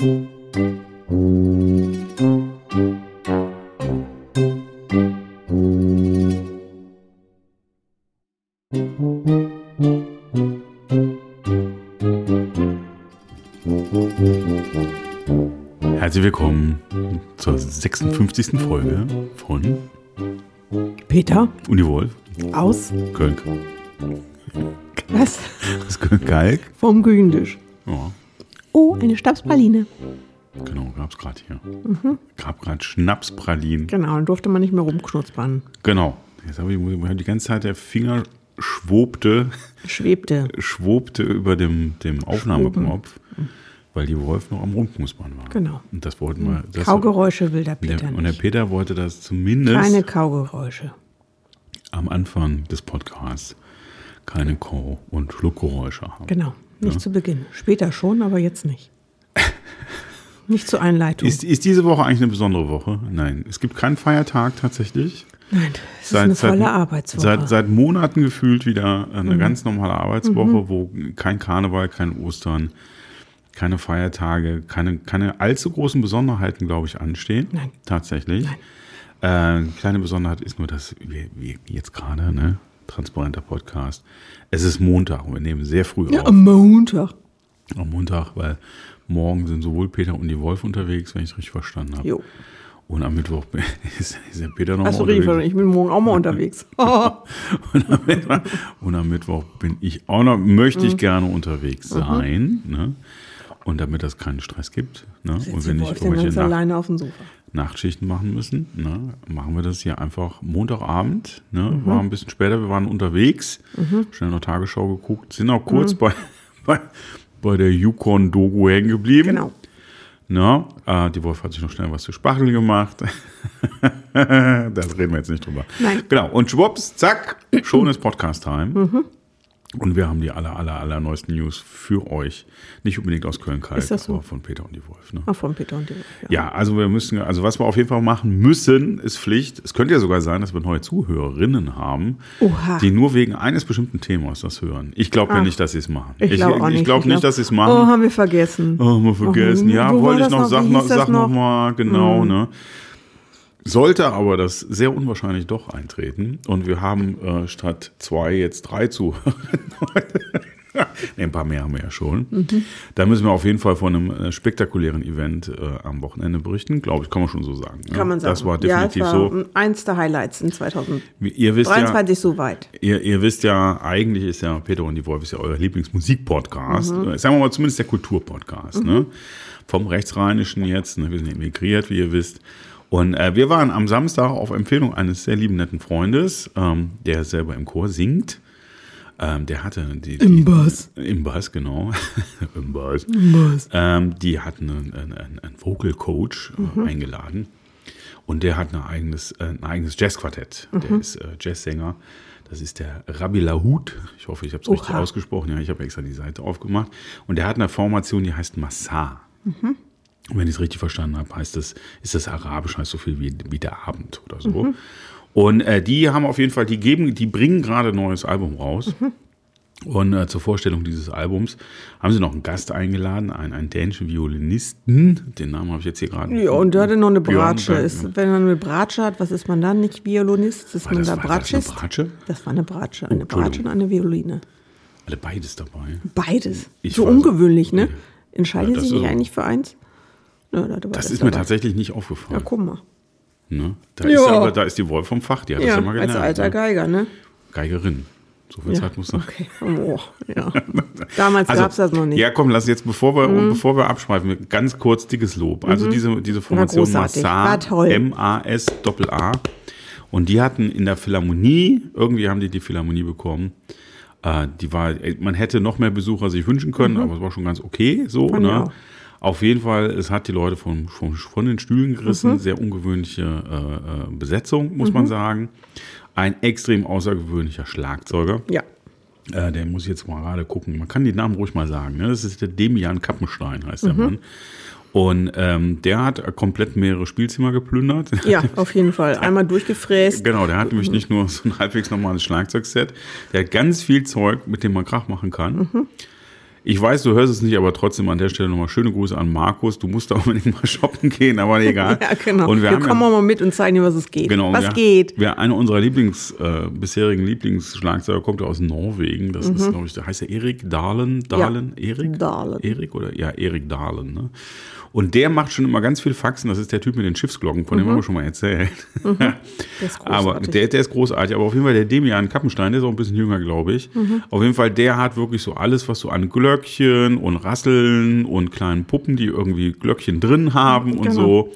Herzlich willkommen zur 56. Folge von Peter Uni Wolf, aus Köln. was? Das Köln-Kalk. Vom Gründisch. Ja, Oh, eine Stabspraline. genau, gab's gerade hier. Gab gerade Schnapspralinen. Genau, dann durfte man nicht mehr rumknuspern. Genau. Jetzt habe ich die ganze Zeit der Finger schwobte, Schwebte. schwobte über dem, dem Aufnahmeknopf, weil die Wolf noch am Rumknuspern war. Genau. Und das wollten wir. Das, Kaugeräusche will der Peter der, und der nicht. Peter wollte das zumindest Keine Kaugeräusche. am Anfang des Podcasts keine Kau- und Schluckgeräusche haben. Genau. Nicht zu Beginn. Später schon, aber jetzt nicht. nicht zur Einleitung. Ist, ist diese Woche eigentlich eine besondere Woche? Nein, es gibt keinen Feiertag tatsächlich. Nein, es ist eine volle Arbeitswoche. Mhm. Seit, seit Monaten gefühlt wieder eine ganz normale Arbeitswoche, wo kein Karneval, kein Ostern, keine Feiertage, keine, keine allzu großen Besonderheiten, glaube ich, anstehen. Nein. Tatsächlich. Äh, kleine Besonderheit ist nur, dass wir, wir jetzt gerade, ne, transparenter Podcast, es ist Montag und wir nehmen sehr früh ja, auf. am Montag. Am Montag, weil morgen sind sowohl Peter und die Wolf unterwegs, wenn ich es richtig verstanden habe. Jo. Und am Mittwoch ist, ist der Peter noch mal Riefer, unterwegs. ich bin morgen auch mal unterwegs. Und am, Mittwoch, und am Mittwoch bin ich auch noch, möchte Mhm. ich gerne unterwegs sein. Ne? Und damit das keinen Stress gibt. Ne? Und die nicht irgendwelche Nacht, alleine auf dem Sofa. Nachtschichten machen müssen, ne? machen wir das hier einfach Montagabend. Ne? Mhm. War ein bisschen später, wir waren unterwegs, schnell noch Tagesschau geguckt, sind auch Mhm. kurz bei, bei, bei der Yukon-Dogo hängen geblieben. Genau. Na, äh, die Wolf hat sich noch schnell was zu Spachtel gemacht. das reden wir jetzt nicht drüber. Nein. Genau. Und schwupps, zack, schon ist Podcast-Time. Und wir haben die aller, aller, aller neuesten News für euch. Nicht unbedingt aus Köln-Kalk, so? aber von Peter und die Wolf. Ne? Auch von Peter und die Wolf. Ja, also wir müssen, also was wir auf jeden Fall machen müssen, ist Pflicht. Es könnte ja sogar sein, dass wir neue Zuhörerinnen haben, Oha. die nur wegen eines bestimmten Themas das hören. Ich glaube ja Ah. nicht, dass sie es machen. Ich glaube nicht. Ich glaube nicht, dass sie es machen. Oh, haben wir vergessen. Oh, mal vergessen. Oh, ja, wollte ich noch, noch? sag, noch, sag noch noch? Mhm. mal, genau, ne? Sollte aber das sehr unwahrscheinlich doch eintreten und wir haben äh, statt zwei jetzt drei heute. nee, ein paar mehr haben wir ja schon. Mhm. Da müssen wir auf jeden Fall von einem äh, spektakulären Event äh, am Wochenende berichten. Glaube ich, kann man schon so sagen. ne? Kann man sagen. Das war definitiv ja, so. war eins der Highlights in 2023 Wie- Ihr wisst ja, soweit. Ihr, ihr wisst ja, eigentlich ist ja Peter und die Wolf ist ja euer Lieblingsmusikpodcast. Mhm. Äh, Sagen wir mal zumindest der Kulturpodcast. Ne? Vom Rechtsrheinischen jetzt. Ne? Wir sind emigriert, wie ihr wisst. Und äh, wir waren am Samstag auf Empfehlung eines sehr lieben, netten Freundes, ähm, der selber im Chor singt. Ähm, der hatte die, die, Im Bass. Im Bass, genau. Im Bass. Was? Ähm, die hatten einen, einen, einen Vocal Coach äh, Mhm. eingeladen und der hat ein eigenes, äh, ein eigenes Jazzquartett. Mhm. Der ist äh, Jazzsänger. Das ist der Rabbi Lahut. Ich hoffe, ich habe es richtig ausgesprochen. Ja, ich habe extra die Seite aufgemacht. Und der hat eine Formation, die heißt Massar. Mhm. Und wenn ich es richtig verstanden habe, heißt das, ist das Arabisch, heißt so viel wie, wie der Abend oder so. Mhm. Und äh, die haben auf jeden Fall, die geben, die bringen gerade ein neues Album raus. Mhm. Und äh, zur Vorstellung dieses Albums haben sie noch einen Gast eingeladen, einen, einen dänischen Violinisten. Den Namen habe ich jetzt hier gerade. Ja, und der hatte noch eine Bratsche. Ist, wenn man eine Bratsche hat, was ist man dann? Nicht Violinist, ist War man das, da war das eine Bratschist? Bratsche? Das war eine Bratsche. Eine Oh, Bratsche und eine Violine. Alle beides dabei. Beides. Ich so ungewöhnlich, ne? Ja, Entscheiden das Sie sich eigentlich für eins? Ja, da hatte Das beides ist mir tatsächlich nicht Ja, aufgefallen. guck mal. Ne? Da, Ja. ist aber, da ist die Wolf vom Fach, die hat das Ja, ja mal als gelernt. alter ne? Geiger, ne? Geigerin. So viel Ja, Zeit muss noch. okay. Oh, ja. Damals Also, gab's das noch nicht. Mhm. Ja, komm, lass jetzt, bevor wir, bevor wir abschweifen, ganz kurz dickes Lob. Also diese, diese Formation. Massar. M-A-S-A-A. Und die hatten in der Philharmonie, irgendwie haben die die Philharmonie bekommen. Äh, die war, man hätte noch mehr Besucher sich wünschen können, aber es war schon ganz okay so. Mhm. Ne? Auf jeden Fall, es hat die Leute von, von, von den Stühlen gerissen. Mhm. Sehr ungewöhnliche äh, äh, Besetzung, muss man sagen. Ein extrem außergewöhnlicher Schlagzeuger. ja. Äh, der muss ich jetzt mal gerade gucken. Man kann den Namen ruhig mal sagen. Ne? Das ist der Demian Kappenstein, heißt Mhm. der Mann. Und ähm, der hat komplett mehrere Spielzimmer geplündert. Ja, auf jeden Fall. Einmal durchgefräst. Genau, der hat nämlich nicht nur so ein halbwegs normales Schlagzeugset, der hat ganz viel Zeug, mit dem man Krach machen kann. Ich weiß, du hörst es nicht, aber trotzdem an der Stelle nochmal schöne Grüße an Markus. Du musst da unbedingt mal shoppen gehen, aber egal. Ja, genau. Und wir, wir kommen ja, mal mit und zeigen dir, was es geht. genau, was wir, geht. Wir, einer unserer Lieblings, äh, bisherigen Lieblingsschlagzeuger kommt aus Norwegen. Das ist, glaube ich, der heißt er Erik Dahlen. Dahlen? Erik? Mhm. Dahlen. Erik oder? Ja, Erik Dahlen. Ne? Und der macht schon immer ganz viel Faxen. Das ist der Typ mit den Schiffsglocken, von dem haben wir schon mal erzählt. Mhm. Der ist Aber der, der ist großartig. Aber auf jeden Fall der Demian Kappenstein, der ist auch ein bisschen jünger, glaube ich. Mhm. Auf jeden Fall, der hat wirklich so alles, was so an Glöckchen und Rasseln und kleinen Puppen, die irgendwie Glöckchen drin haben und Genau. so.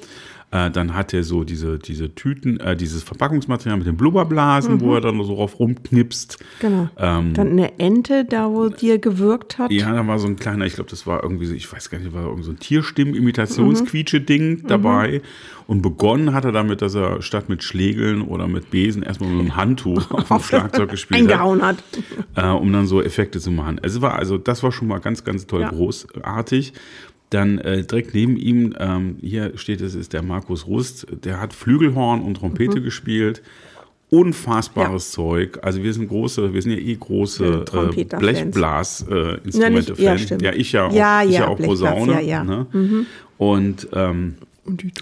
Äh, dann hat er so diese, diese Tüten, äh, dieses Verpackungsmaterial mit den Blubberblasen, wo er dann so drauf rumknipst. Genau. Ähm, Dann eine Ente, da wo dir gewirkt hat. Ja, da war so ein kleiner, ich glaube, das war irgendwie, so- ich weiß gar nicht, war irgendwie so ein Tierstimmen-Imitationsquietsche-Ding dabei. Und begonnen hat er damit, dass er statt mit Schlägeln oder mit Besen erstmal so ein Handtuch auf dem Schlagzeug gespielt hat, Eingehauen hat. äh, um dann so Effekte zu machen. Es war also, das war schon mal ganz, ganz toll Ja. großartig. Dann äh, direkt neben ihm, ähm, hier steht es, ist der Markus Rust, der hat Flügelhorn und Trompete gespielt. Unfassbares Zeug. Also wir sind große, wir sind ja eh große Ja, äh. Blechblas-Instrumente-Fans. Ja, nicht- ja, stimmt. ja, ich ja auch, Ja, ich ja, ja auch Posaune. ja, ja. Ne? Und ähm, Und Tuba.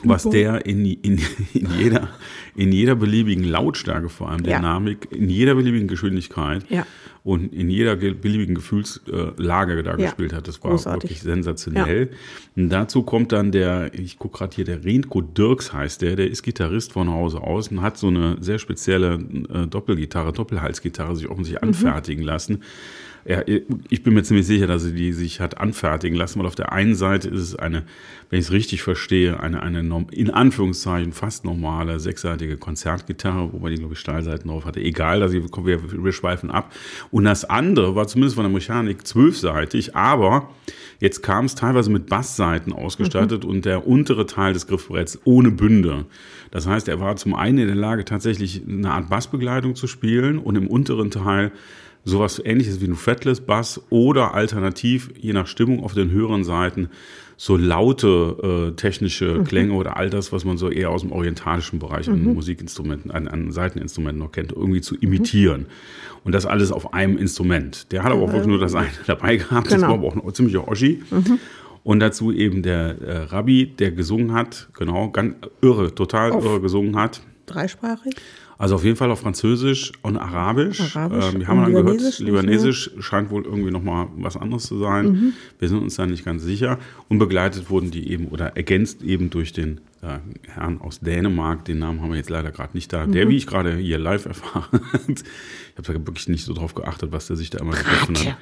Was der in, in, in, jeder, in jeder beliebigen Lautstärke vor allem, Ja. Dynamik, in jeder beliebigen Geschwindigkeit Ja. und in jeder ge- beliebigen Gefühlslage da Ja. gespielt hat, das war Großartig. wirklich sensationell. Und dazu kommt dann der, ich gucke gerade hier, der Renko Dirks heißt der, der ist Gitarrist von Hause aus und hat so eine sehr spezielle äh, Doppelgitarre, Doppelhalsgitarre sich offensichtlich Mhm. anfertigen lassen. Ja, ich bin mir ziemlich sicher, dass sie die sich hat anfertigen lassen, weil auf der einen Seite ist es eine, wenn ich es richtig verstehe, eine, eine norm- in Anführungszeichen fast normale sechsseitige Konzertgitarre, wobei die, glaube ich, Stahlseiten drauf hatte. Egal, dass wir, wir, wir schweifen ab. Und das andere war zumindest von der Mechanik zwölfseitig, aber jetzt kam es teilweise mit Bassseiten ausgestattet und der untere Teil des Griffbretts ohne Bünde. Das heißt, er war zum einen in der Lage, tatsächlich eine Art Bassbegleitung zu spielen und im unteren Teil sowas ähnliches wie ein Fretless Bass oder alternativ, je nach Stimmung auf den höheren Seiten, so laute äh, technische Klänge oder all das, was man so eher aus dem orientalischen Bereich an Musikinstrumenten, an, an Seiteninstrumenten noch kennt, irgendwie zu imitieren. Und das alles auf einem Instrument. Der hat aber auch wirklich nur das eine dabei gehabt. Das Genau. war aber auch ein ziemlicher Oschi. Und dazu eben der äh, Rabbi, der gesungen hat, genau, ganz irre, total irre gesungen hat. Dreisprachig. Also auf jeden Fall auf Französisch und Arabisch. Arabisch Ähm, wir haben und dann gehört, Libanesisch ne? Scheint wohl irgendwie nochmal was anderes zu sein. Mhm. Wir sind uns da nicht ganz sicher. Und begleitet wurden die eben oder ergänzt eben durch den äh, Herrn aus Dänemark. Den Namen haben wir jetzt leider gerade nicht da. Mhm. Der, wie ich gerade hier live erfahren ich habe da wirklich nicht so drauf geachtet, was der sich da immer gegriffen hat.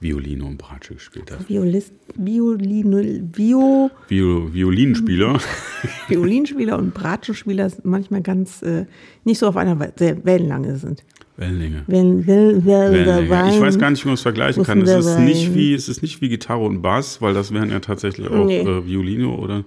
Violine und Bratsche gespielt hat. Violist, Violine, Vio, Viol Violinspieler. Violinspieler und Bratschenspieler manchmal ganz äh, nicht so auf einer We- sehr Wellenlange sind. Wellenlänge. Will, will, Wellenlänge. Ich weiß gar nicht, wie man es vergleichen kann. Es ist, nicht wie, es ist nicht wie Gitarre und Bass, weil das wären ja tatsächlich auch Nee. äh, Violine oder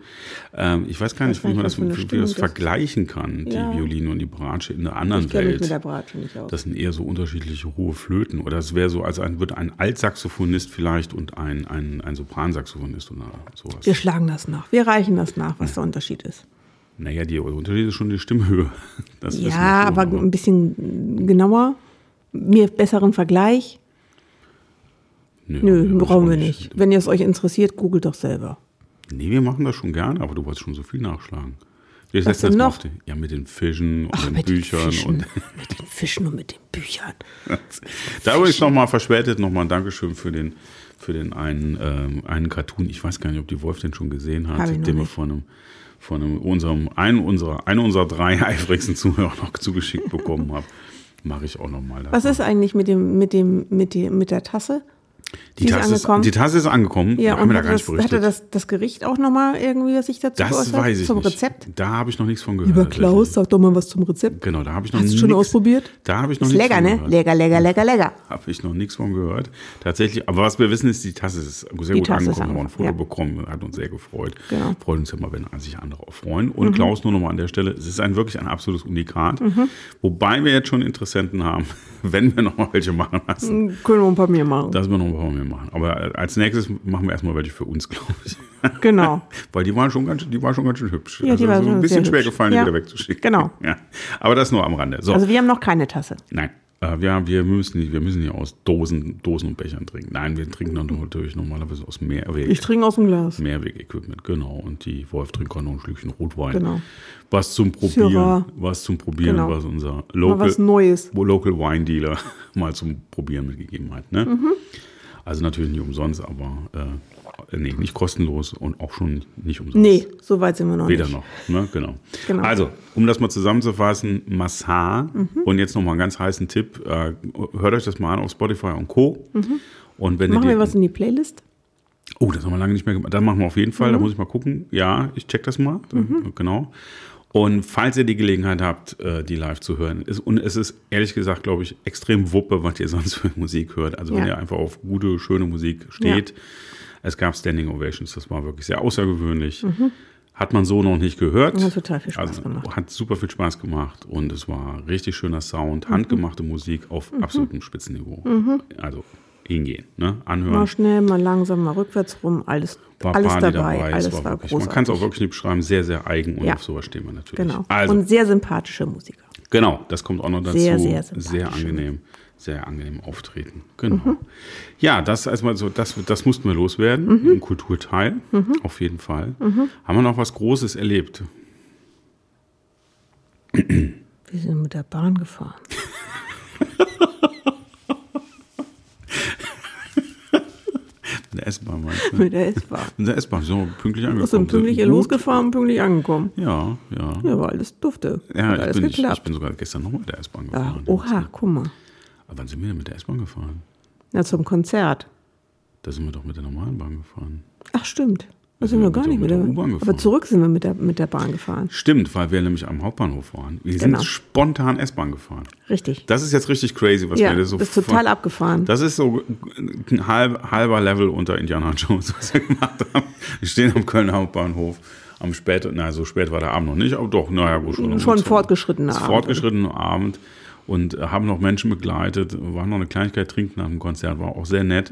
ähm, ich weiß gar nicht, wie man das, wie das vergleichen kann, Ja. die Violine und die Bratsche in einer anderen Ich kenne mich mit Welt. der Bratsche nicht aus. Das sind eher so unterschiedliche hohe Flöten. Oder es wäre so, als ein, wird ein Altsaxophonist vielleicht und ein, ein, ein Sopransaxophonist oder sowas. Wir schlagen das nach. Wir reichen das nach, was der Unterschied ist. Naja, der Unterschied ist schon die Stimmhöhe. Das Ja, aber ein bisschen genauer. Mir besseren Vergleich. Nö, Nö, ich brauchen auch wir nicht. Wenn ihr es euch interessiert, googelt doch selber. Nee, wir machen das schon gerne, aber du wolltest schon so viel nachschlagen. Wir Was denn noch? die, ja, mit den Fischen und den mit den Büchern Fischen. und mit den Fischen und mit den Büchern. da übrigens nochmal verspätet nochmal ein Dankeschön für den für den einen, ähm, einen Cartoon. Ich weiß gar nicht, ob die Wolf den schon gesehen hat, ich noch den wir nicht. von einem von einem, unserem einen unserer einen unserer drei eifrigsten Zuhörer noch zugeschickt bekommen habe. Mache ich auch nochmal. Was ist eigentlich mit dem, mit dem, mit dem, mit der Tasse? Die, die Tasse ist, angekommen? die Tasse ist angekommen. Ja, da und wir da hat, gar nicht das, hatte berichtet. das, das Gericht auch nochmal irgendwie, was sich dazu das weiß ich Zum nicht. Rezept? Da habe ich noch nichts von gehört. Lieber Klaus, sag doch mal was zum Rezept. Genau, da habe ich noch Hast du schon ausprobiert? Da habe ich noch Ist nichts lecker, von ne? gehört. Lecker, lecker, lecker, lecker. Habe ich noch nichts von gehört. Tatsächlich, aber was wir wissen ist, die Tasse ist sehr Die gut Tasse angekommen. Wir haben ein Foto ja. bekommen, hat uns sehr gefreut. Genau. Mhm. Freut uns ja mal, wenn sich andere auch freuen. Und Klaus, nur nochmal an der Stelle, es ist ein wirklich ein absolutes Unikat. Wobei wir jetzt schon Interessenten haben, wenn wir nochmal welche machen lassen, Können wir ein paar mehr machen. dass wir noch ein paar mehr machen. Aber als nächstes machen wir erstmal welche für uns, glaube ich. Genau. Weil die waren schon ganz, die waren schon ganz schön hübsch. Ja, die also waren so ein bisschen schwer hübsch. gefallen, die Ja. wieder wegzuschicken. Genau. Ja. Aber das nur am Rande. So. Also wir haben noch keine Tasse. Nein. Äh, ja, wir müssen nicht, wir müssen nicht aus Dosen, Dosen und Bechern trinken. Nein, wir trinken dann natürlich normalerweise aus Mehrweg. Ich trinke aus dem Glas. Mehrweg-Equipment, genau. Und die Wolf trinkt auch noch ein Schlückchen Rotwein. Genau. Was zum Probieren, Syrah. was zum Probieren, Genau. was unser Mal Local, was Neues. Local Wine Dealer mal zum Probieren mitgegeben hat. Ne? Mhm. Also natürlich nicht umsonst, aber äh, nee, nicht kostenlos und auch schon nicht umsonst. Nee, so weit sind wir noch Weder nicht. noch, ne? genau. Genau. Also, um das mal zusammenzufassen, Massar und jetzt nochmal einen ganz heißen Tipp, äh, hört euch das mal an auf Spotify und Co. Und wenn Machen wir was in die Playlist? Oh, das haben wir lange nicht mehr gemacht. Dann machen wir auf jeden Fall, Mhm. da muss ich mal gucken. Ja, ich check das mal, genau. Und falls ihr die Gelegenheit habt, äh, die live zu hören, ist, und es ist ehrlich gesagt, glaube ich, extrem wuppe, was ihr sonst für Musik hört. Also wenn Ja. ihr einfach auf gute, schöne Musik steht. Es gab Standing Ovations, das war wirklich sehr außergewöhnlich. Hat man so noch nicht gehört. Mhm. Hat total viel Spaß also, gemacht. Hat super viel Spaß gemacht und es war richtig schöner Sound, Mhm. handgemachte Musik auf absolutem Spitzenniveau. Also hingehen, ne? anhören. Mal schnell, mal langsam, mal rückwärts rum, alles, War alles dabei, es alles war war, wirklich, großartig. Man kann es auch wirklich nicht beschreiben, sehr, sehr eigen und Ja. auf sowas stehen wir natürlich. Genau. Also, Und sehr sympathische Musiker. genau, das kommt auch noch dazu. Sehr, sehr sehr angenehm, sehr angenehm auftreten. Genau. Ja, das erstmal so, das, das mussten wir loswerden, Mhm. ein Kulturteil, auf jeden Fall. Haben wir noch was Großes erlebt? Wir sind mit der Bahn gefahren. In der S-Bahn meinst du? mit der S-Bahn. In der S-Bahn, so pünktlich angekommen. Sind pünktlich Gut. losgefahren und pünktlich angekommen. Ja, ja. Ja, war alles dufte. Ja, ich alles bin, ich, ich bin sogar gestern nochmal mit der S-Bahn Ach, gefahren. oha, guck mal. Aber wann sind wir denn mit der S-Bahn gefahren? Ja, zum Konzert. Da sind wir doch mit der normalen Bahn gefahren. Ach, stimmt. Da sind sind wir wir gar mit nicht der- mit der, der U-Bahn Aber gefahren. zurück sind wir mit der, mit der Bahn gefahren. Stimmt, weil wir nämlich am Hauptbahnhof waren. Wir Genau. sind spontan S-Bahn gefahren. Richtig. Das ist jetzt richtig crazy, was ja, wir das so ist total von- abgefahren. Das ist so ein halb, halber Level unter Indiana Jones, was wir gemacht haben. Wir stehen am Kölner Hauptbahnhof. Am spät, na, so spät war der Abend noch nicht, aber doch, naja, wo schon. um Schon zwei- fortgeschrittener Es ist Abend. Fortgeschrittener Abend und äh, haben noch Menschen begleitet, waren noch eine Kleinigkeit trinken nach dem Konzert, war auch sehr nett.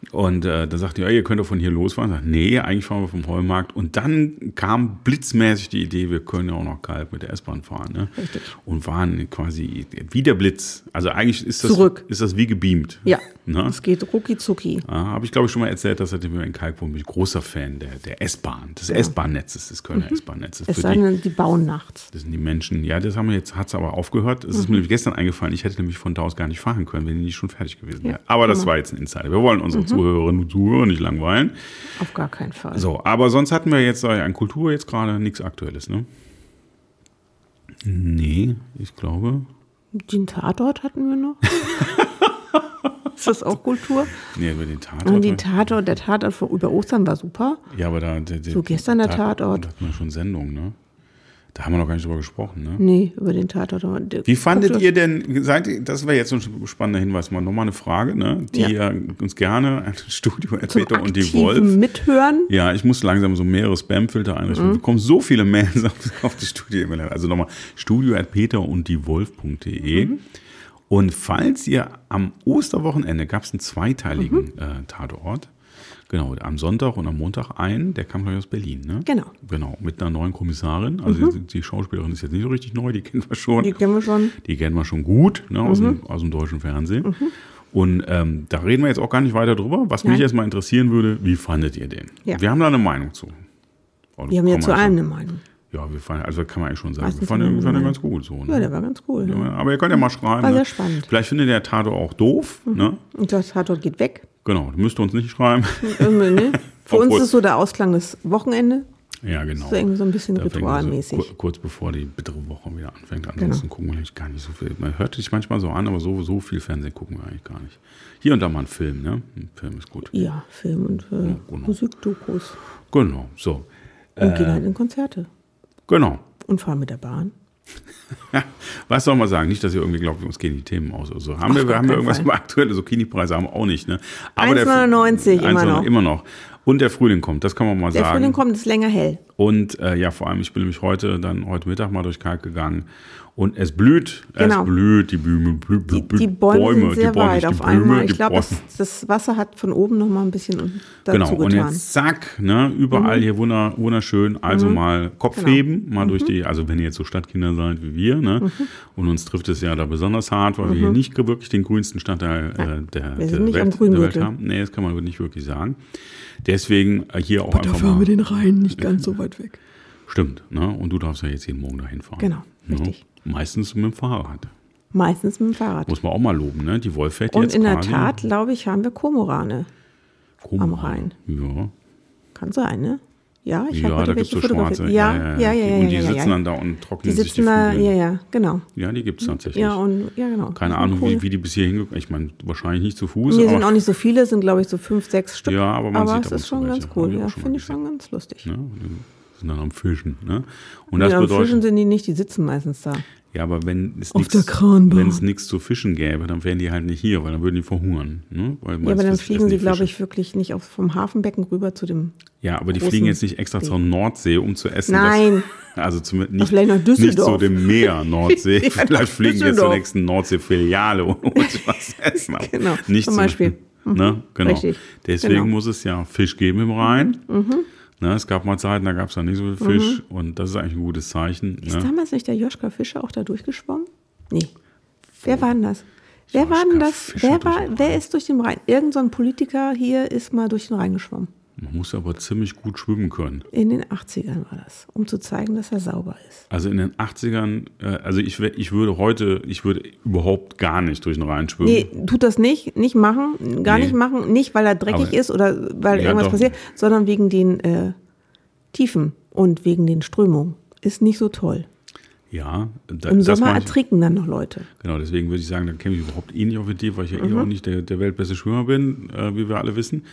Mhm. Und äh, da sagte ja, ihr könnt doch von hier losfahren. Ich sag, nee, eigentlich fahren wir vom Heumarkt. Und dann kam blitzmäßig die Idee, wir können ja auch noch Kalb mit der S-Bahn fahren. Ne? Richtig. Und waren quasi wie der Blitz. Also eigentlich ist das, Zurück. Ist das wie gebeamt. Ja, Ne? es geht rucki zucki. Ja, Habe ich, glaube ich, schon mal erzählt, dass seitdem wir in Kalk wohnen, bin ich großer Fan der, der S-Bahn, des S-Bahn-Netzes, des Kölner S-Bahn-Netzes. Mhm. Es Für sei die, denn, die bauen nachts. das sind die Menschen, ja, das haben wir jetzt, hat es aber aufgehört. Es Mhm. ist mir nämlich gestern eingefallen, ich hätte nämlich von da aus gar nicht fahren können, wenn die nicht schon fertig gewesen Ja, wäre. Aber das war jetzt ein Insider. Wir wollen unsere Zuhörerinnen und Zuhörer nicht langweilen. Auf gar keinen Fall. So, aber sonst hatten wir jetzt äh, an Kultur jetzt gerade nichts Aktuelles, ne? Nee, ich glaube. Den Tatort hatten wir noch. ist das auch Kultur? Nee, über den Tatort. Und die Tatort, der Tatort über Ostern war super. ja, aber da. Der, der, So gestern der Tatort. Da hatten wir schon Sendung, ne? Da haben wir noch gar nicht drüber gesprochen, ne? Nee, über den Tatort. Wie fandet ihr denn, seid das wäre jetzt ein spannender Hinweis, mal nochmal eine Frage, ne, die Ja. ihr uns gerne an Studio Peter und die Wolf. Mithören? Ja, ich muss langsam so mehrere Spamfilter einrichten. Mhm. Wir bekommen so viele Mails auf, auf die Studio. Also nochmal studio at peter und die Wolf.de. Mhm. Und falls ihr am Osterwochenende gab es einen zweiteiligen Mhm. äh, Tatort. Genau, am Sonntag und am Montag einen, der kam gleich aus Berlin, ne? Genau. Genau, mit einer neuen Kommissarin. Also die, die Schauspielerin ist jetzt nicht so richtig neu, die kennen wir schon. Die kennen wir schon. Die kennen wir schon gut ne, aus, Mhm. dem, aus dem deutschen Fernsehen. Und ähm, da reden wir jetzt auch gar nicht weiter drüber. Was mich Nein. erstmal interessieren würde, wie fandet ihr den? Ja. Wir haben da eine Meinung zu. Oder Wir haben ja zu man allem eine Meinung. Ja, wir fanden, also kann man eigentlich schon sagen. Meistens Wir fanden, wir den ganz gut. So, ne? Ja, der war ganz cool. Ja. Ja, Aber ihr könnt ja mal schreiben. War ne? sehr spannend. Mhm. Vielleicht findet der Tato auch doof. Ne? Und der Tatort geht weg. Genau, müsst ihr uns nicht schreiben. Irgendwie, ne? Für uns ist so der Ausklang des Wochenende. ja, genau. So irgendwie so ein bisschen Da man ritualmäßig. So, kur- kurz bevor die bittere Woche wieder anfängt. Ansonsten gucken wir eigentlich gar nicht so viel. Man hört sich manchmal so an, aber so, so viel Fernsehen gucken wir eigentlich gar nicht. Hier und da mal ein Film, ne? Ein Film ist gut. Ja, Film und äh, genau. Musikdokus. Genau, so. Und gehen halt in Konzerte. Genau. Und fahren mit der Bahn. Was soll man sagen? Nicht, dass ihr irgendwie glaubt, uns gehen die Themen aus. Also haben Auf wir, haben wir irgendwas Fall. über aktuelle Zucchini-Preise haben wir auch nicht, ne? der 1,99 immer 1,99 noch. immer noch. Und der Frühling kommt, das kann man mal Der sagen. Frühling kommt, ist länger hell. Und äh, ja, vor allem, ich bin nämlich heute dann heute Mittag mal durch Kalk gegangen und es blüht, Genau. es blüht, die Blume, blü, blü, Die, die Bäume, sind sehr die Bäume, weit die auf Blume, einmal. Ich glaube, Bäume. das, Wasser hat von oben noch mal ein bisschen dazu Genau, und getan. Mhm. jetzt zack, ne, überall hier wunder, wunderschön. Also mal Kopf Genau. heben, mal Mhm. durch die, also wenn ihr jetzt so Stadtkinder seid wie wir, ne, und uns trifft es ja da besonders hart, weil wir hier nicht wirklich den grünsten Stadtteil äh, der, Mhm. wir sind der, nicht am Welt, der Grüngürtel. Welt haben. Nee, das kann man nicht wirklich sagen. Deswegen äh, hier auch einfach Dafür haben mal. wir den Rhein nicht ganz so weit weg. Stimmt, ne? Und du darfst ja jetzt jeden Morgen dahin fahren. Genau, Ne? richtig. Meistens mit dem Fahrrad. Meistens mit dem Fahrrad. Muss man auch mal loben, ne? Die Wolf fährt Und jetzt in der Tat, glaube ich, haben wir Kormorane. Guck am. Rhein. Ja. Kann sein, ne? Ja, ich habe ja, da gibt es welche so schwarze. Ja, ja, ja, ja. Und die ja, sitzen ja. dann da und Die trocknen sich die sitzen da, Flügel. ja, ja, genau. Ja, die gibt es tatsächlich. Ja, und ja, genau. Keine Ja, Ahnung, cool. wie, wie die bis hier hingekommen Ich meine, wahrscheinlich nicht zu Fuß. Hier aber, sind auch nicht so viele, sind glaube ich so fünf, sechs Stück. Ja, aber man sieht ab es und ist schon ganz cool. Ja, finde ich schon ganz lustig. die sind dann am Fischen. Ne? Und das ja, bedeutet. Fischen sind die nicht, die sitzen meistens da. Ja, aber wenn es nichts, der Kranbahn. wenn es nichts zu fischen gäbe, dann wären die halt nicht hier, weil dann würden die verhungern. Ne? Weil Ja, aber dann fliegen die sie, glaube ich, wirklich nicht auf, vom Hafenbecken rüber zu dem. Ja, aber die fliegen jetzt nicht extra zur Nordsee, um zu essen. Nein. Das, also zumindest nicht, nicht zu dem Meer Nordsee. Ja, Vielleicht fliegen die jetzt zur nächsten Nordsee-Filiale und holen sich was essen. Genau, nicht zum Beispiel. Ne? Genau. Richtig, Deswegen genau. Mhm. muss es ja Fisch geben im Rhein. Ne, es gab mal Zeiten, da gab es ja nicht so viel Fisch und das ist eigentlich ein gutes Zeichen. Ist Ne? damals nicht der Joschka Fischer auch da durchgeschwommen? Nee. Wer war denn das? Wer war denn das? Fischer Wer, war, wer ist durch den Rhein? Irgend so ein Politiker hier ist mal durch den Rhein geschwommen. Man muss aber ziemlich gut schwimmen können. In den 80ern war das, um zu zeigen, dass er sauber ist. Also in den 80ern, äh, also ich, ich würde heute, ich würde überhaupt gar nicht durch den Rhein schwimmen. Nee, tut das nicht, nicht machen, gar Nee. nicht machen, nicht weil er dreckig Aber- ist oder weil Ja, irgendwas doch. passiert, sondern wegen den äh, Tiefen und wegen den Strömungen. Ist nicht so toll. Ja, da, Im Sommer ertrinken dann noch Leute. Genau, deswegen würde ich sagen, da käme ich überhaupt eh nicht auf die Idee, weil ich ja Mhm. eh auch nicht der, der weltbeste Schwimmer bin, äh, wie wir alle wissen.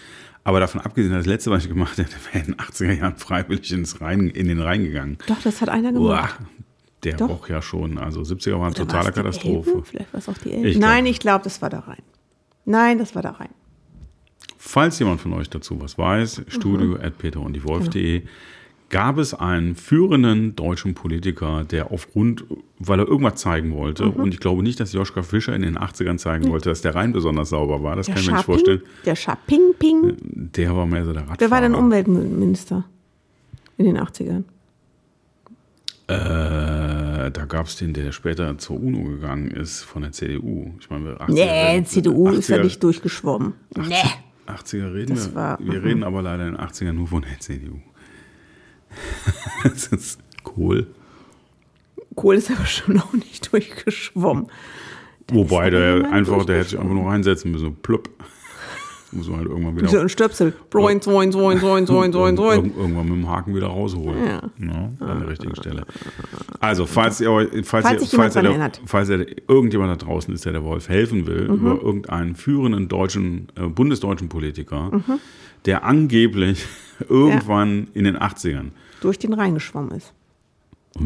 Aber davon abgesehen, das letzte, was ich gemacht hätte, wäre in den 80er Jahren freiwillig ins Rhein, in den Rhein gegangen. Doch, das hat einer Uah, gemacht. der Doch. auch ja schon. Also 70er waren totale Katastrophe. Elbe? Vielleicht war es auch die Elbe. Ich glaub- Nein, ich glaube, das war da rein. Nein, das war da rein. Falls jemand von euch dazu was weiß, Mhm. studio at peter und die Wolf.de, gab es einen führenden deutschen Politiker, der aufgrund, weil er irgendwas zeigen wollte, Mhm. und ich glaube nicht, dass Joschka Fischer in den 80ern zeigen wollte, dass der Rhein besonders sauber war, das Der kann ich mir nicht vorstellen. der Scharping, Ping. Der war mehr so der Radfahrer. Wer war denn Umweltminister in den 80ern? Äh, da gab es den, der später zur UNO gegangen ist, von der CDU. Ich meine, wir 80er Nee, CDU ist ja 80er nicht durchgeschwommen. Nee. 80er reden Das wir. war- wir reden aber leider in den 80ern nur von der CDU. das ist cool. Kohl ist aber schon auch nicht durchgeschwommen. Wobei aber der einfach, der hätte sich einfach nur reinsetzen müssen. Plupp. Muss man halt irgendwann wieder. So ein Stöpsel. Boing, boing, boing, boing, boing, boing, boing. Irgend- Irgendwann mit dem Haken wieder rausholen. Ja. an der richtigen Stelle. Also, falls ihr euch, falls, Falls ihr, falls, ihr, der- erinnert. falls ihr, irgendjemand da draußen ist, der der Wolf helfen will, Mhm. über irgendeinen führenden deutschen, äh, bundesdeutschen Politiker, Mhm. der angeblich irgendwann in den 80ern. Durch den Rhein geschwommen ist.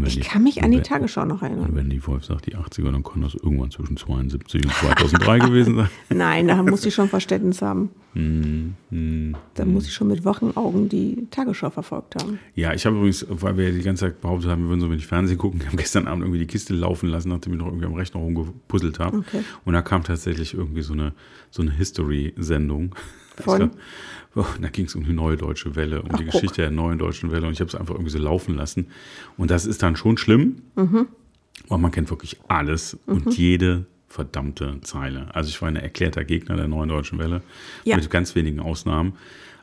Ich kann mich an die wenn- Tagesschau noch erinnern. Und wenn die Wolf sagt, die 80er, dann kann das irgendwann zwischen 72 und 2003 gewesen sein. Nein, da muss ich schon Verständnis haben. Hm, Da muss ich schon mit Wochenaugen die Tagesschau verfolgt haben. Ja, ich habe übrigens, weil wir die ganze Zeit behauptet haben, wir würden so wenig Fernsehen gucken, ich habe gestern Abend irgendwie die Kiste laufen lassen, nachdem ich noch irgendwie am Rechner rumgepuzzelt habe. Okay. Und da kam tatsächlich irgendwie so eine, so eine History-Sendung. Von? Oh, Da ging es um die neue deutsche Welle, um Ach, die guck. Geschichte der neuen deutschen Welle. Und ich habe es einfach irgendwie so laufen lassen. Und das ist dann schon schlimm, Mhm. weil man kennt wirklich alles und jede verdammte Zeile. Also ich war ein erklärter Gegner der neuen deutschen Welle, Ja. mit ganz wenigen Ausnahmen.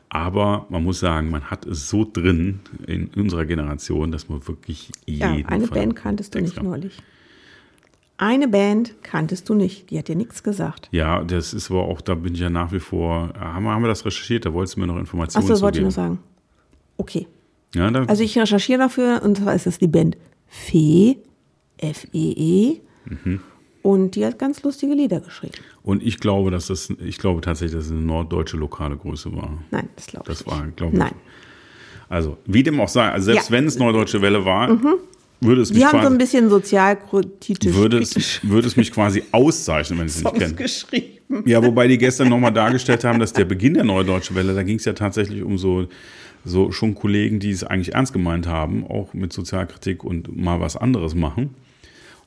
Aber man muss sagen, man hat es so drin in unserer Generation, dass man wirklich Ja, jeden eine verdammten Band kanntest du nicht neulich. Eine Band kanntest du nicht. Die hat dir nichts gesagt. Ja, das ist aber auch, da bin ich ja nach wie vor, haben wir, haben wir das recherchiert, da wolltest du mir noch Informationen Achso, zu wollte ich geben. nur sagen. Okay. Ja, Also ich recherchiere dafür und zwar ist das die Band Fee, F-E-E. Mhm. Und die hat ganz lustige Lieder geschrieben. und ich glaube, dass das, ich glaube tatsächlich, dass es eine norddeutsche lokale Größe war. Nein, das glaube ich Das nicht. war, glaube ich. Nein. Also, wie dem auch sei, also selbst Ja. Mhm. wenn es Norddeutsche Welle war, würde es mich Die haben so ein quasi, bisschen sozialkritisch würde es, würde es mich quasi auszeichnen, wenn ich es nicht kenne. geschrieben. Ja, wobei die gestern nochmal dargestellt haben, dass der Beginn der Neudeutsche Welle, da ging es ja tatsächlich um so, so schon Kollegen, die es eigentlich ernst gemeint haben, auch mit Sozialkritik und mal was anderes machen.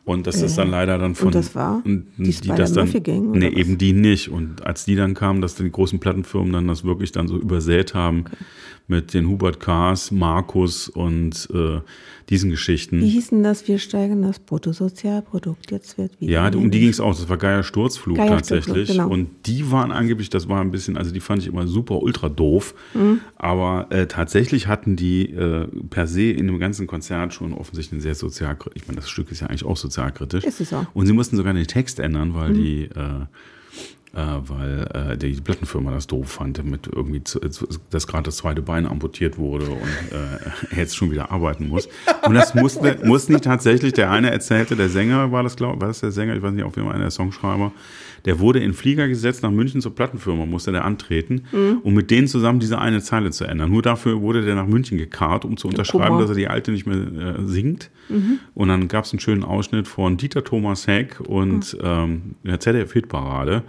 Und das ist dann leider dann von. Und das war? Die die, das dann. Oder Nee, was? eben die nicht. Und als die dann kamen, dass die großen Plattenfirmen dann das wirklich dann so übersät haben mit den Hubert Kars, Markus und äh, diesen Geschichten. Wie hieß denn das? Wir steigen das Bruttosozialprodukt. Jetzt wird wieder. Ja, um die ging es auch. Das war Geier Sturzflug Geier tatsächlich. Sturzflug, genau. Und die waren angeblich, das war ein bisschen, also die fand ich immer super ultra doof. Mhm. Aber äh, tatsächlich hatten die äh, per se in dem ganzen Konzert schon offensichtlich ein sehr sozialkritisch. Ich meine, das Stück ist ja eigentlich auch sozialkritisch. Ist es auch. Mhm. Und sie mussten sogar den Text ändern, weil die. Äh, äh, weil äh, die Plattenfirma das doof fand, damit irgendwie, zu, dass gerade das zweite Bein amputiert wurde und äh, er jetzt schon wieder arbeiten muss. Und das musste, musste nicht tatsächlich, der eine erzählte, der Sänger war das, glaube war das der Sänger, ich weiß nicht, auf jeden Fall einer der Songschreiber, der wurde in Flieger gesetzt nach München zur Plattenfirma, musste der antreten, um mit denen zusammen diese eine Zeile zu ändern. Nur dafür wurde der nach München gekarrt, um zu unterschreiben, dass er die alte nicht mehr äh, singt. Und dann gab es einen schönen Ausschnitt von Dieter Thomas Heck und ähm, der ZDF-Hitparade,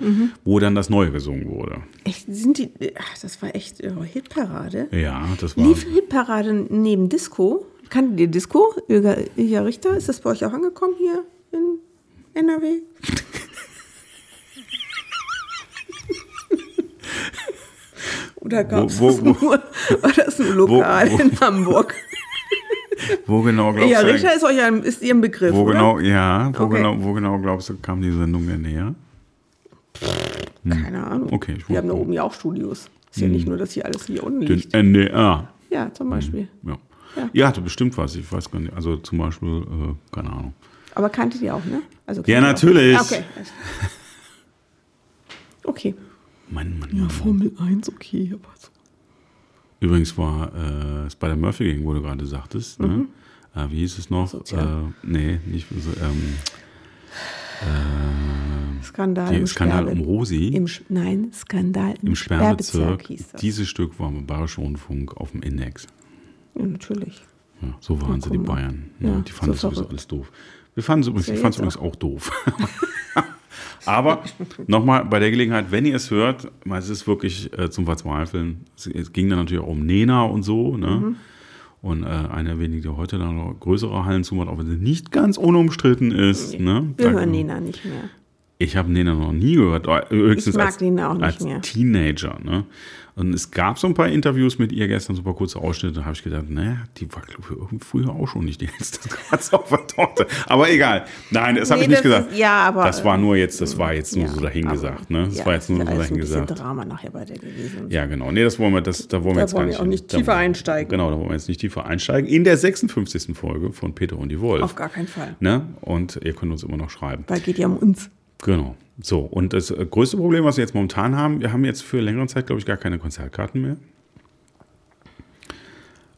wo dann das Neue gesungen wurde. Echt, sind die. Ach, das war echt äh, Hitparade. Ja, das war. Lief Hitparade neben Disco? Kanntet ihr Disco? Ilga, Ilja Richter, ist das bei euch auch angekommen hier in NRW? Oder gab es Wo- das wo- nur, war das nur lokal wo- in Hamburg? Wo genau glaubst du? Richter ist euch ein, ist ihr ein Begriff, wo oder? genau, ja, wo Okay. genau, wo genau glaubst du, kam die Sendung denn näher? Keine Ahnung. Okay, ich Wir haben da oben ja auch Studios. Ist ja nicht nur, dass hier alles hier unten Den liegt. NDR. Ja, zum Beispiel. Ja. Ja. ja, hatte bestimmt was. Ich weiß gar nicht. Also zum Beispiel, äh, keine Ahnung. Aber kanntet ihr auch, ne? Also Ja, ihr natürlich. Ah, Okay. Okay. Mann, Mann, Mann. Formel 1, okay, aber so. Übrigens war äh, Spider-Murphy Gang, wo du gerade sagtest. Ne? Äh, wie hieß es noch? Sozial. Äh, nee, nicht so. Ähm, äh, Skandal die Skandal Sperbe- um Rosi Im, nein, Skandal im, im Sperrbezirk Sperrbezirk. Dieses Stück war beim Bayerischen Rundfunk auf dem Index. ja, natürlich. Ja, so waren Ja, sie, die. Bayern. Ja, die fanden so sowieso alles doof. Wir fanden es übrigens, Ja, ich fand es jetzt übrigens auch doof. Aber nochmal bei der Gelegenheit, wenn ihr es hört, weil es ist wirklich äh, zum Verzweifeln. Es, es ging dann natürlich auch um Nena und so. Ne? Mhm. Und äh, eine wenige, die heute dann noch größere Hallen zumacht, auch wenn sie nicht ganz unumstritten ist. Ne? Wir Da- hören Nena nicht mehr. Ich habe Nena noch nie gehört. äh, Höchstens Ich mag als, auch nicht als mehr. Teenager. Ne? Und es gab so ein paar Interviews mit ihr gestern, so ein paar kurze Ausschnitte. Da habe ich gedacht, naja, die war, glaube ich, früher auch schon nicht die der Torte. Aber egal. Nein, das habe Nee, ich nicht das gesagt. ist- ja, aber, das war nur jetzt, das war jetzt nur Ja, so dahingesagt. Ne? Das ja, war jetzt nur ist so alles ein dahingesagt. bisschen Drama nachher bei der gewesen. Ja, genau. Nee, das wollen wir, das, da wollen wir Da jetzt wollen gar wir nicht, auch nicht da- tiefer einsteigen. Genau, da wollen wir jetzt nicht tiefer einsteigen. In der 56. Folge von Peter und die Wolf. Auf gar keinen Fall. Ne? Und ihr könnt uns immer noch schreiben. Weil geht ja um uns. Genau. So, und das äh, größte Problem, was wir jetzt momentan haben, wir haben jetzt für längere Zeit, glaube ich, gar keine Konzertkarten mehr.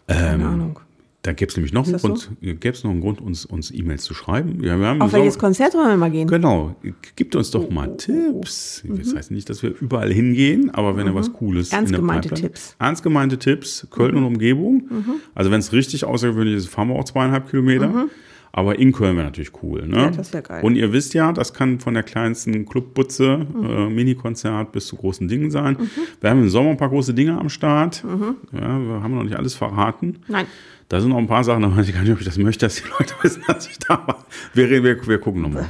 Keine Ahnung. Da gäbe es nämlich noch einen das so? Grund, gäbe es noch einen Grund, uns, uns E-Mails zu schreiben. Ja, wir haben Auf so- welches Konzert wollen wir mal gehen? Genau, gibt uns Oh, doch mal Tipps. Das heißt nicht, dass wir überall hingehen, aber wenn ihr was Cooles Mhm. Ernst in der gemeinte Pipeline- Tipps. Ernst gemeinte Tipps, Köln und Umgebung. Also wenn es richtig außergewöhnlich ist, fahren wir auch zweieinhalb Kilometer. Aber in Köln wäre natürlich cool. Ne? Ja, das wär geil. Und ihr wisst ja, das kann von der kleinsten Clubbutze, äh, Mini-Konzert bis zu großen Dingen sein. Wir haben im Sommer ein paar große Dinge am Start. Ja, wir haben noch nicht alles verraten. Nein. Da sind noch ein paar Sachen, da weiß ich gar nicht, ob ich das möchte, dass die Leute wissen, dass ich da war. Wir, wir, wir gucken nochmal.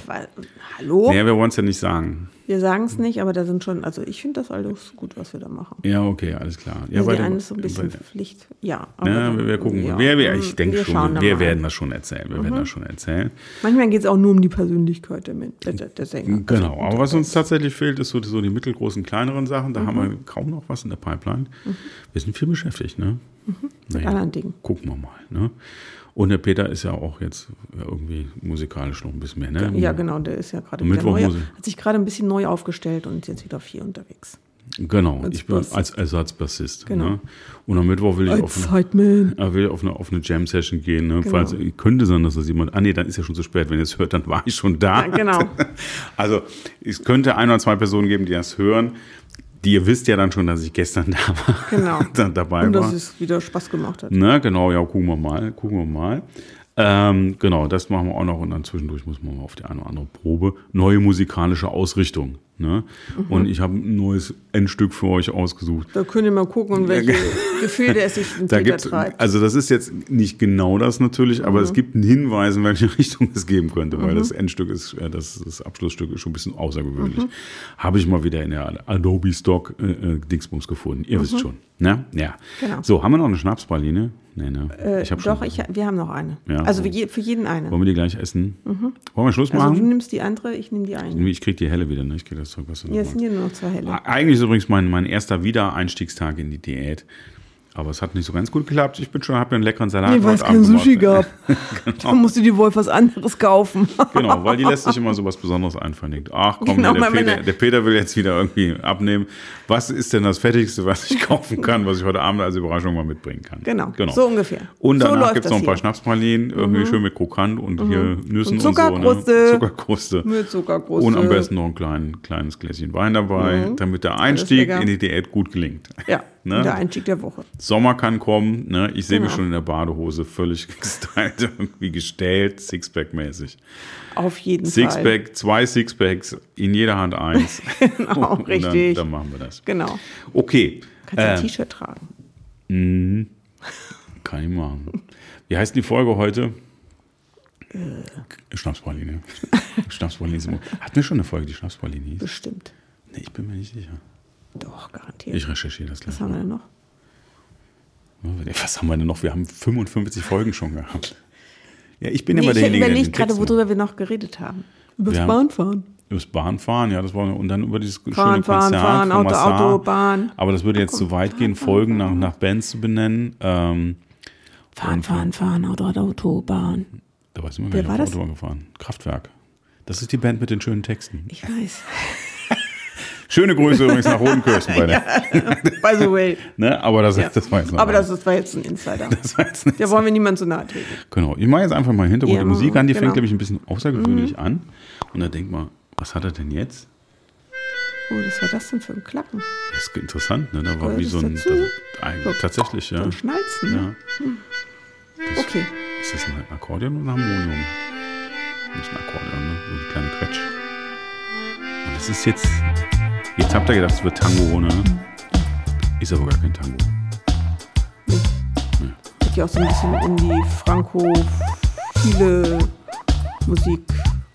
Hallo? Nee, wir wollen es ja nicht sagen. Wir sagen es nicht, aber da sind schon, also ich finde das alles gut, was wir da machen. Ja, okay, alles klar. Ja, Also die eine ist so ein bisschen bei- Pflicht. Ja, Ja, dann- wir, gucken. ja. Wir, wir, ich denke Wir schon, wir werden das schon erzählen. Wir werden das schon erzählen. Manchmal geht es auch nur um die Persönlichkeit der, der, der, Sänger. Genau, aber was uns tatsächlich fehlt, ist so, so die mittelgroßen, kleineren Sachen. Da haben wir kaum noch was in der Pipeline. Wir sind viel beschäftigt, ne? Naja, anderen Dingen. Gucken wir mal, ne? Und der Peter ist ja auch jetzt irgendwie musikalisch noch ein bisschen mehr, ne? Ja, genau, der ist ja gerade wieder Mittwoch neu, hat sich gerade ein bisschen neu aufgestellt und ist jetzt wieder viel unterwegs. Genau, Als ich bin Bassist. als Ersatzbassist. Genau. Ne? Und am Mittwoch will ich auf eine, will auf eine, auf eine Jam-Session gehen. Ne? Genau. Falls, könnte sein, dass das jemand. Ah, nee, dann ist ja schon zu spät. Wenn ihr es hört, dann war ich schon da. Ja, genau. Also, es könnte ein oder zwei Personen geben, die das hören. Die ihr wisst ja dann schon, dass ich gestern da war. Genau. dann dabei Und war. dass es wieder Spaß gemacht hat. Na, genau, ja, gucken wir mal, gucken wir mal. Ähm, genau, das machen wir auch noch und dann zwischendurch muss man mal auf die eine oder andere Probe. Neue musikalische Ausrichtung. Ne? Mhm. Und ich habe ein neues Endstück für euch ausgesucht. Da könnt ihr mal gucken, welche Gefilde es sich in Da gibt's, treibt. also das ist jetzt nicht genau das natürlich, aber Mhm. es gibt einen Hinweis, in welche Richtung es geben könnte, weil das Endstück ist, äh, das, das Abschlussstück ist schon ein bisschen außergewöhnlich. Mhm. Habe ich mal wieder in der Adobe Stock äh, äh, Dingsbums gefunden. Ihr wisst schon. Ne? Ja. Mhm. Genau. So, haben wir noch eine Schnapspraline? Nee, ne? Äh, ich habe doch, schon. ich, wir haben noch eine. Ja. Also für, je, für jeden eine. Wollen wir die gleich essen? Wollen wir Schluss Also du machen? nimmst die andere, ich nehme die eine. ich kriege die helle wieder, ne? Ich kriege das zurück, was du Jetzt magst. sind hier nur noch zwei helle. Eigentlich ist übrigens mein, mein erster Wiedereinstiegstag in die Diät. Aber es hat nicht so ganz gut geklappt. Ich bin schon, habe mir einen leckeren Salat Nee, weil es kein Sushi gemacht. gab. Da musste die Wolf was anderes kaufen. Genau, weil die lässt sich immer so was Besonderes einfallen. Denkt, ach komm, Genau, der, Peter, der Peter will jetzt wieder irgendwie abnehmen. Was ist denn das Fettigste, was ich kaufen kann, was ich heute Abend als Überraschung mal mitbringen kann? Genau, so ungefähr. Und So danach läuft gibt es noch ein paar hier. Mhm. Schnapspralinen, irgendwie schön mit Krokant und hier Nüssen Und und, Zuckerkruste. so. Ne? Zuckerkruste. Mit Zuckerkruste. Und am besten noch ein klein, kleines Gläschen Wein dabei, damit der Einstieg in die Diät gut gelingt. Ja, Ne? der Einstieg der Woche. Sommer kann kommen, ne? ich sehe mich Genau. schon in der Badehose völlig gestylt, irgendwie gestellt, Sixpack-mäßig. Auf jeden Fall. Sixpack, zwei Sixpacks, in jeder Hand eins. Genau, Und richtig. Dann, dann machen wir das. Genau. Okay, Kannst du ein äh, T-Shirt tragen. kann ich machen. Wie heißt die Folge heute? Äh. Schnapspraline. Hatten wir schon eine Folge, die Schnapspraline hieß? Bestimmt. Nee, ich bin mir nicht sicher. Doch, garantiert. Ich recherchiere das gleich. Was haben wir denn noch? Was haben wir denn noch? Wir haben 55 Folgen schon gehabt. Ja, ich bin Nee, immer ich derjenige, der überlege den gerade, worüber wir noch geredet haben. Über das Bahnfahren. Übers Bahnfahren, ja, das war und dann über dieses schöne Fahren, fahren, Konzert fahren, Auto, Massar. Auto, Bahn. Aber das würde jetzt zu weit gehen, Folgen nach, nach Bands zu benennen. Ähm, Fahren, fahren, fahren, Auto, Auto, Bahn. da weiß ich immer Wer war das? Autobahn gefahren. Kraftwerk. Das ist die Band mit den schönen Texten. Ich weiß. Schöne Grüße übrigens nach Rodenkirchen bei der. By the way. Ne? Aber das, Ja. das war jetzt Aber das, ist- war jetzt ein Insider. das war jetzt nicht Da wollen wir niemand zu nahe treten. Genau. Ich mache jetzt einfach mal Hintergrund Ja, der Musik an. Die genau. fängt, glaube ich, ein bisschen außergewöhnlich an. Und dann denkt man, was hat er denn jetzt? Oh, was war das denn für ein Klappen? Das ist interessant, ne? Da war wie das so ein. Das, eigentlich, tatsächlich, ja. So ein Schnalzen. ne? ja. Okay. Ist das ein Akkordeon oder ein Harmonium? Nicht ein Akkordeon, ne? So eine kleine Quetsch. Und das ist jetzt. Jetzt habt ihr gedacht, es wird Tango, ne? Ist aber gar kein Tango. Wird ja auch so ein bisschen in die frankophile Musik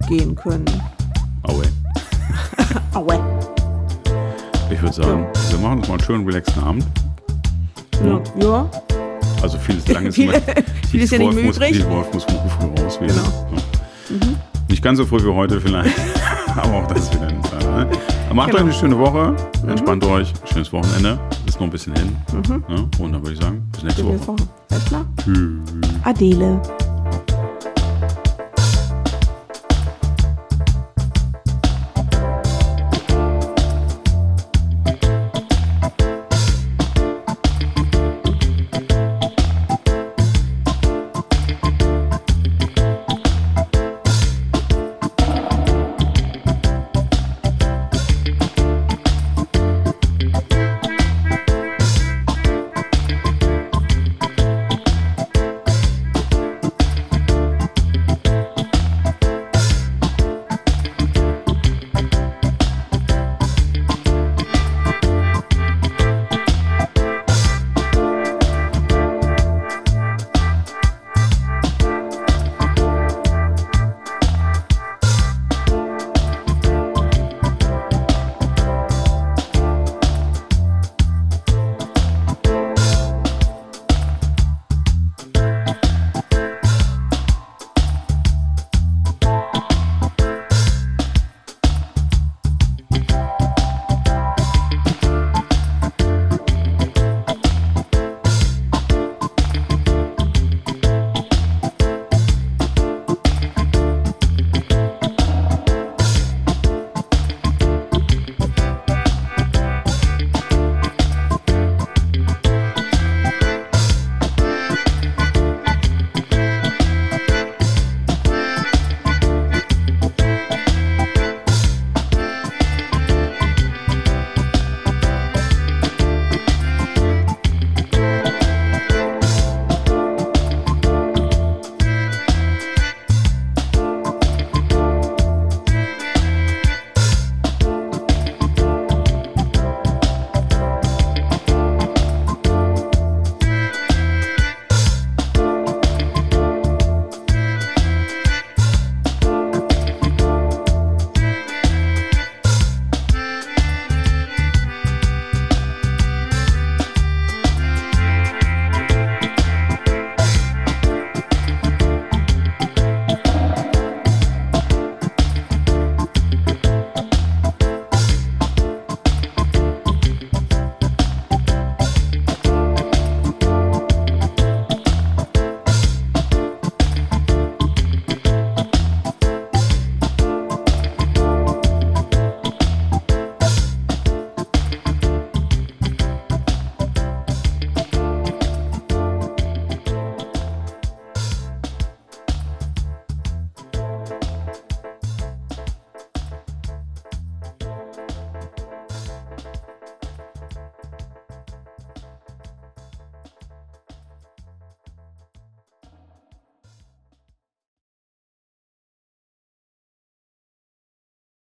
gehen können. Aue. Aue. Ich würde sagen, wir machen uns mal einen schönen, relaxten Abend. Ja. ja. Also vieles langes Viel- viel ist ja nicht mehr übrig. Die Wolf muss früh raus. Genau. ne? Nicht ganz so früh wie heute vielleicht, aber auch das wieder nicht. Ne? Macht Genau. euch eine schöne Woche, entspannt euch, schönes Wochenende. Ist noch ein bisschen hin. Ne? Und dann würde ich sagen, bis nächste Woche. Woche. Alles klar? Adele.